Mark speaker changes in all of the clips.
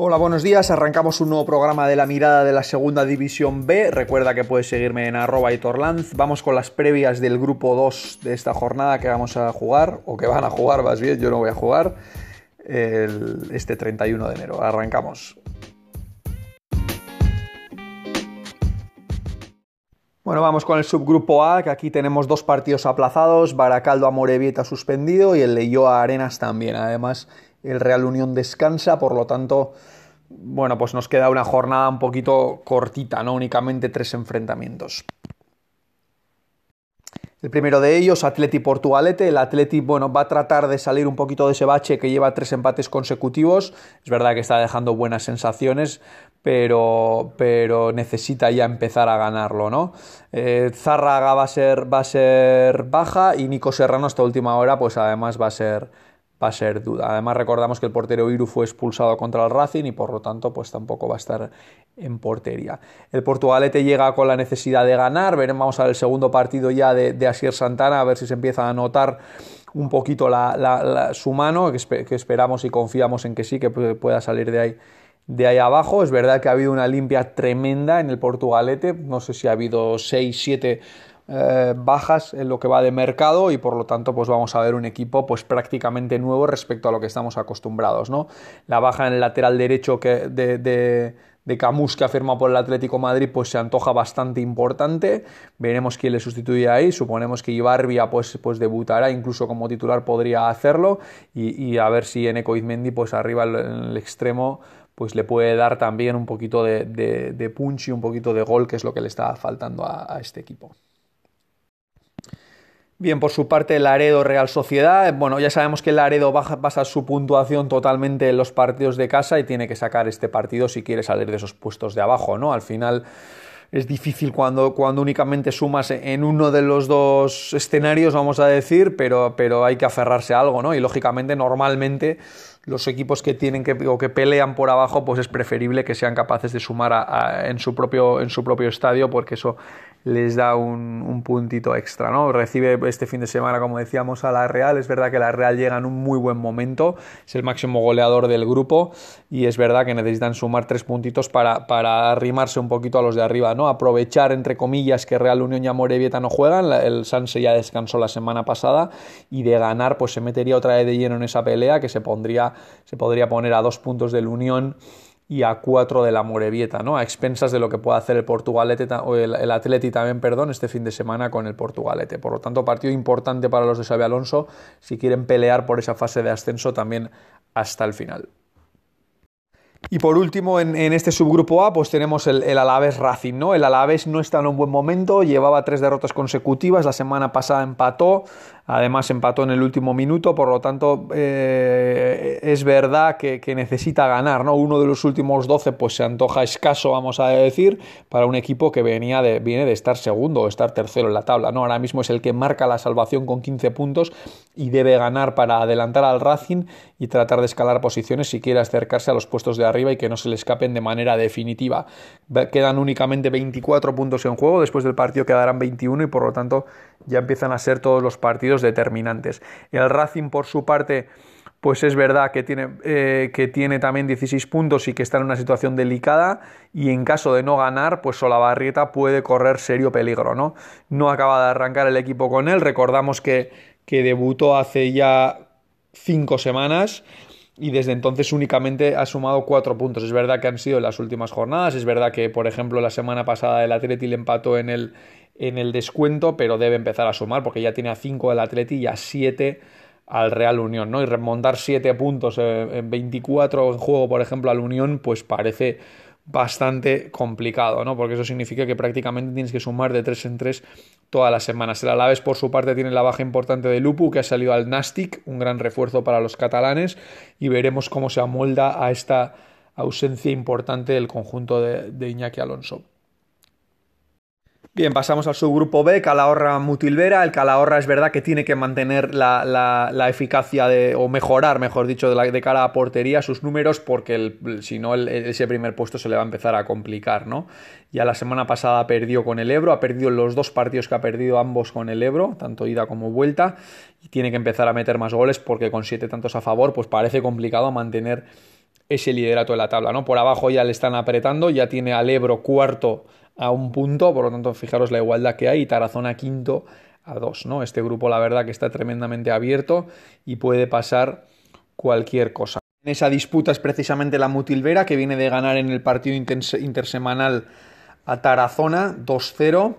Speaker 1: Hola, buenos días. Arrancamos un nuevo programa de la mirada de la segunda división B. Recuerda que puedes seguirme en arroba Torlanz. Vamos con las previas del grupo 2 de esta jornada que vamos a jugar, o que van a jugar más bien, yo no voy a jugar, este 31 de enero. Arrancamos. Bueno, vamos con el subgrupo A, que aquí tenemos dos partidos aplazados, Baracaldo a Morevieta suspendido y el a Arenas también. Además, el Real Unión descansa, por lo tanto, bueno, pues nos queda una jornada un poquito cortita, no únicamente tres enfrentamientos. El primero de ellos, Atleti Portugalete. El Atleti, bueno, va a tratar de salir un poquito de ese bache que lleva tres empates consecutivos. Es verdad que está dejando buenas sensaciones, pero, pero necesita ya empezar a ganarlo, ¿no? Eh, Zárraga va a, ser, va a ser baja y Nico Serrano hasta última hora, pues además va a ser va a ser duda. Además recordamos que el portero Iru fue expulsado contra el Racing y por lo tanto pues tampoco va a estar en portería. El Portugalete llega con la necesidad de ganar, veremos vamos a ver el segundo partido ya de, de Asier Santana a ver si se empieza a notar un poquito su mano, que, que, esperamos y confiamos en que sí, que pueda salir de ahí de ahí abajo. Es verdad que ha habido una limpia tremenda en el Portugalete, no sé si ha habido 6, 7 eh, bajas en lo que va de mercado y por lo tanto pues vamos a ver un equipo pues prácticamente nuevo respecto a lo que estamos acostumbrados. ¿no? La baja en el lateral derecho que de, de, Camus que ha firmado por el Atlético Madrid pues se antoja bastante importante. Veremos quién le sustituye ahí. Suponemos que Ibarbia pues, pues debutará, incluso como titular podría hacerlo y, a ver si Eneco Izmendi pues arriba en el extremo pues le puede dar también un poquito de, de, punch y un poquito de gol que es lo que le está faltando a este equipo. Bien, por su parte, Laredo Real Sociedad. Bueno, ya sabemos que Laredo basa su puntuación totalmente en los partidos de casa y tiene que sacar este partido si quiere salir de esos puestos de abajo, ¿no? Al final es difícil cuando, cuando únicamente sumas en uno de los dos escenarios, vamos a decir, pero, pero hay que aferrarse a algo, ¿no? Y lógicamente, normalmente los equipos que tienen que o que pelean por abajo, pues es preferible que sean capaces de sumar en, su propio, en su propio estadio, porque eso les da un, puntito extra, ¿no? Recibe este fin de semana, como decíamos, a la Real. Es verdad que la Real llega en un muy buen momento, es el máximo goleador del grupo y es verdad que necesitan sumar tres puntitos para, para arrimarse un poquito a los de arriba, ¿no? Aprovechar, entre comillas, que Real Unión y Amorebieta no juegan, el Sanse ya descansó la semana pasada y de ganar, pues se metería otra vez de lleno en esa pelea que se pondría, se podría poner a dos puntos del Unión y a 4 de la Morevieta, ¿no? A expensas de lo que pueda hacer el Portugalete o el, Atleti también, perdón, este fin de semana con el Portugalete. Por lo tanto, partido importante para los de Xavi Alonso si quieren pelear por esa fase de ascenso también hasta el final. Y por último, en, este subgrupo A, pues tenemos el, el, Alaves Racing, ¿no? El Alaves no está en un buen momento, llevaba tres derrotas consecutivas, la semana pasada empató, Además empató en el último minuto, por lo tanto eh, es verdad que, necesita ganar. ¿no? Uno de los últimos 12 pues se antoja escaso, vamos a decir, para un equipo que venía viene de estar segundo o estar tercero en la tabla. ¿no? Ahora mismo es el que marca la salvación con 15 puntos y debe ganar para adelantar al Racing y tratar de escalar posiciones si quiere acercarse a los puestos de arriba y que no se le escapen de manera definitiva. Quedan únicamente 24 puntos en juego, después del partido quedarán 21 y por lo tanto ya empiezan a ser todos los partidos determinantes. El Racing, por su parte, pues es verdad que tiene, eh, que tiene también 16 puntos y que está en una situación delicada y en caso de no ganar, pues Solabarrieta puede correr serio peligro, ¿no? No acaba de arrancar el equipo con él, recordamos que, que debutó hace ya cinco semanas y desde entonces únicamente ha sumado cuatro puntos. Es verdad que han sido las últimas jornadas, es verdad que, por ejemplo, la semana pasada el Atleti le empató en el, en el descuento, pero debe empezar a sumar porque ya tiene a 5 del Atleti y a 7 al Real Unión, ¿no? Y remontar 7 puntos en 24 en juego, por ejemplo, al Unión, pues parece bastante complicado, ¿no? Porque eso significa que prácticamente tienes que sumar de 3 en 3 todas las semanas. El Alaves, por su parte, tiene la baja importante de Lupu, que ha salido al Nastic, un gran refuerzo para los catalanes, y veremos cómo se amolda a esta ausencia importante del conjunto de, de Iñaki Alonso. Bien, pasamos al subgrupo B, Calahorra Mutilvera. El Calahorra es verdad que tiene que mantener la, eficacia de, o mejorar, mejor dicho, de, la, de cara a portería sus números, porque si no, ese primer puesto se le va a empezar a complicar, ¿no? Ya la semana pasada perdió con el Ebro, ha perdido los dos partidos que ha perdido ambos con el Ebro, tanto ida como vuelta, y tiene que empezar a meter más goles porque con siete tantos a favor, pues parece complicado mantener ese liderato de la tabla, ¿no? Por abajo ya le están apretando, ya tiene al Ebro cuarto a un punto, por lo tanto, fijaros la igualdad que hay, Tarazona quinto a dos, ¿no? Este grupo, la verdad, que está tremendamente abierto y puede pasar cualquier cosa. En esa disputa es precisamente la Mutilvera, que viene de ganar en el partido intersemanal a Tarazona 2-0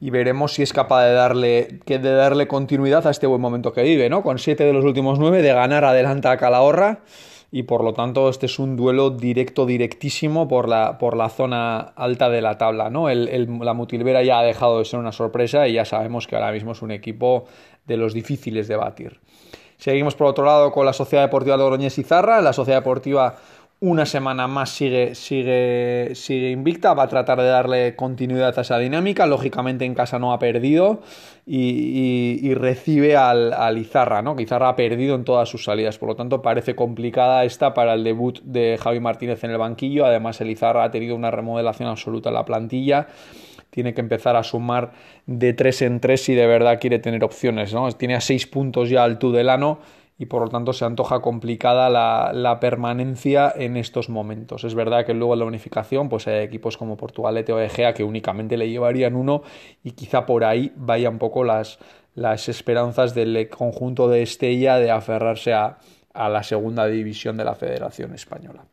Speaker 1: y veremos si es capaz de darle, de darle continuidad a este buen momento que vive, ¿no? Con siete de los últimos nueve, de ganar adelanta a Calahorra y por lo tanto este es un duelo directo, directísimo por la, por la zona alta de la tabla, ¿no? la Mutilvera ya ha dejado de ser una sorpresa y ya sabemos que ahora mismo es un equipo de los difíciles de batir. Seguimos por otro lado con la Sociedad Deportiva Logroñés y Zarra, la Sociedad Deportiva una semana más sigue, sigue, sigue invicta, va a tratar de darle continuidad a esa dinámica, lógicamente en casa no ha perdido y, recibe al, al, Izarra, ¿no? que Izarra ha perdido en todas sus salidas, por lo tanto parece complicada esta para el debut de Javi Martínez en el banquillo, además el Izarra ha tenido una remodelación absoluta en la plantilla, tiene que empezar a sumar de tres en tres si de verdad quiere tener opciones, ¿no? tiene a seis puntos ya al Tudelano, y por lo tanto se antoja complicada la, permanencia en estos momentos. Es verdad que luego en la unificación pues hay equipos como Portugalete o Egea que únicamente le llevarían uno y quizá por ahí vaya un poco las, las esperanzas del conjunto de Estella de aferrarse a, a la segunda división de la Federación Española.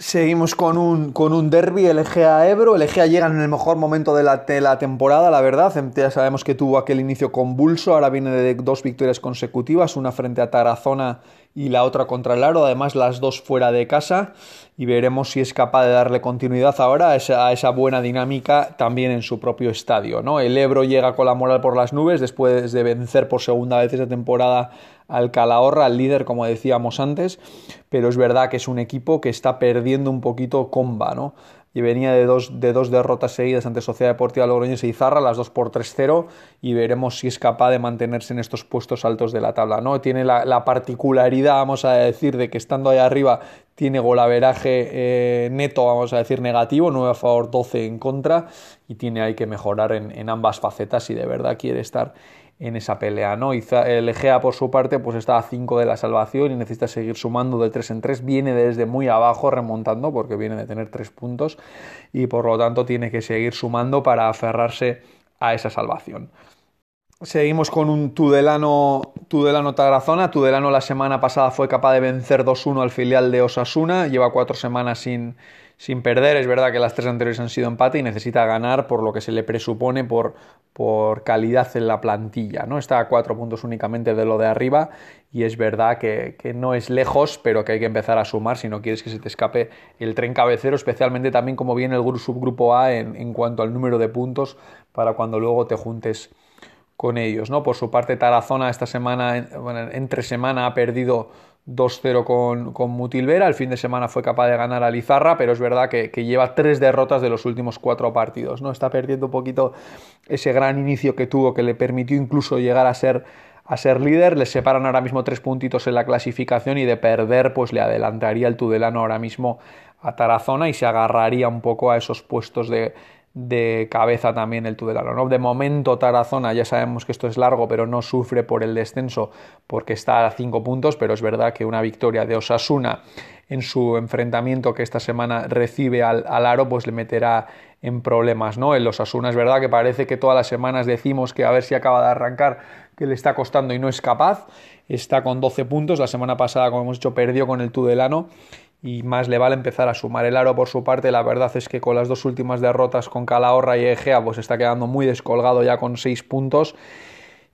Speaker 1: Seguimos con un, con un derby, el Egea Ebro. El Egea llega en el mejor momento de la, temporada, la verdad. Ya sabemos que tuvo aquel inicio convulso, ahora viene de dos victorias consecutivas, una frente a Tarazona y la otra contra el Aro, además las dos fuera de casa. Y veremos si es capaz de darle continuidad ahora a esa, esa buena dinámica también en su propio estadio. ¿no? El Ebro llega con la moral por las nubes después de vencer por segunda vez esta temporada al Calahorra, al líder, como decíamos antes, pero es verdad que es un equipo que está perdiendo un poquito comba, ¿no? Y venía de dos, de dos derrotas seguidas ante Sociedad Deportiva Logroñés y Izarra, las dos por 3-0, y veremos si es capaz de mantenerse en estos puestos altos de la tabla, ¿no? Tiene la, particularidad, vamos a decir, de que estando ahí arriba tiene golaveraje eh, neto, vamos a decir, negativo, 9 a favor, 12 en contra, y tiene ahí que mejorar en ambas facetas si de verdad quiere estar en esa pelea, ¿no? el Egea por su parte pues está a 5 de la salvación y necesita seguir sumando de 3 en 3, viene desde muy abajo remontando porque viene de tener 3 puntos y por lo tanto tiene que seguir sumando para aferrarse a esa salvación. Seguimos con un Tudelano, Tudelano Tarazona. Tudelano la semana pasada fue capaz de vencer 2-1 al filial de Osasuna. Lleva cuatro semanas sin, sin perder. Es verdad que las tres anteriores han sido empate y necesita ganar por lo que se le presupone por, por calidad en la plantilla. ¿no? Está a cuatro puntos únicamente de lo de arriba y es verdad que, no es lejos, pero que hay que empezar a sumar si no quieres que se te escape el tren cabecero, especialmente también como viene el subgrupo A en, en cuanto al número de puntos para cuando luego te juntes con ellos. ¿no? Por su parte, Tarazona esta semana, bueno, entre semana, ha perdido 2-0 con, con, Mutilvera. El fin de semana fue capaz de ganar a Lizarra, pero es verdad que, lleva tres derrotas de los últimos cuatro partidos. ¿no? Está perdiendo un poquito ese gran inicio que tuvo, que le permitió incluso llegar a ser, a ser líder. Le separan ahora mismo tres puntitos en la clasificación y de perder, pues le adelantaría el Tudelano ahora mismo a Tarazona y se agarraría un poco a esos puestos de, de cabeza también el Tudelano. ¿no? De momento Tarazona, ya sabemos que esto es largo, pero no sufre por el descenso porque está a cinco puntos, pero es verdad que una victoria de Osasuna en su enfrentamiento que esta semana recibe al, Aro, pues le meterá en problemas, ¿no? El Osasuna es verdad que parece que todas las semanas decimos que a ver si acaba de arrancar, que le está costando y no es capaz, está con 12 puntos, la semana pasada, como hemos dicho, perdió con el Tudelano y más le vale empezar a sumar el aro por su parte. La verdad es que con las dos últimas derrotas con Calahorra y Egea, pues está quedando muy descolgado ya con seis puntos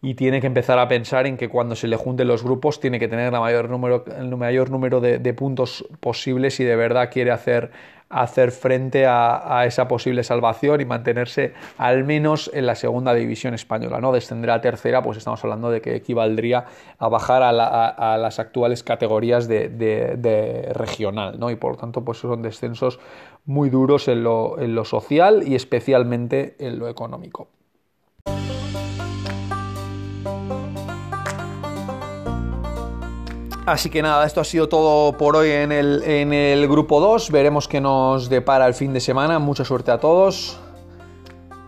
Speaker 1: y tiene que empezar a pensar en que cuando se le junten los grupos tiene que tener mayor número, el mayor número de, de puntos posibles y de verdad quiere hacer hacer frente a, esa posible salvación y mantenerse al menos en la segunda división española. ¿no? Descender a tercera, pues estamos hablando de que equivaldría a bajar a, las actuales categorías de, regional, ¿no? Y por lo tanto, pues son descensos muy duros en lo social y especialmente en lo económico. Así que nada, esto ha sido todo por hoy en el, en el grupo 2. Veremos qué nos depara el fin de semana. Mucha suerte a todos.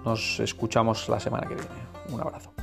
Speaker 1: Nos escuchamos la semana que viene. Un abrazo.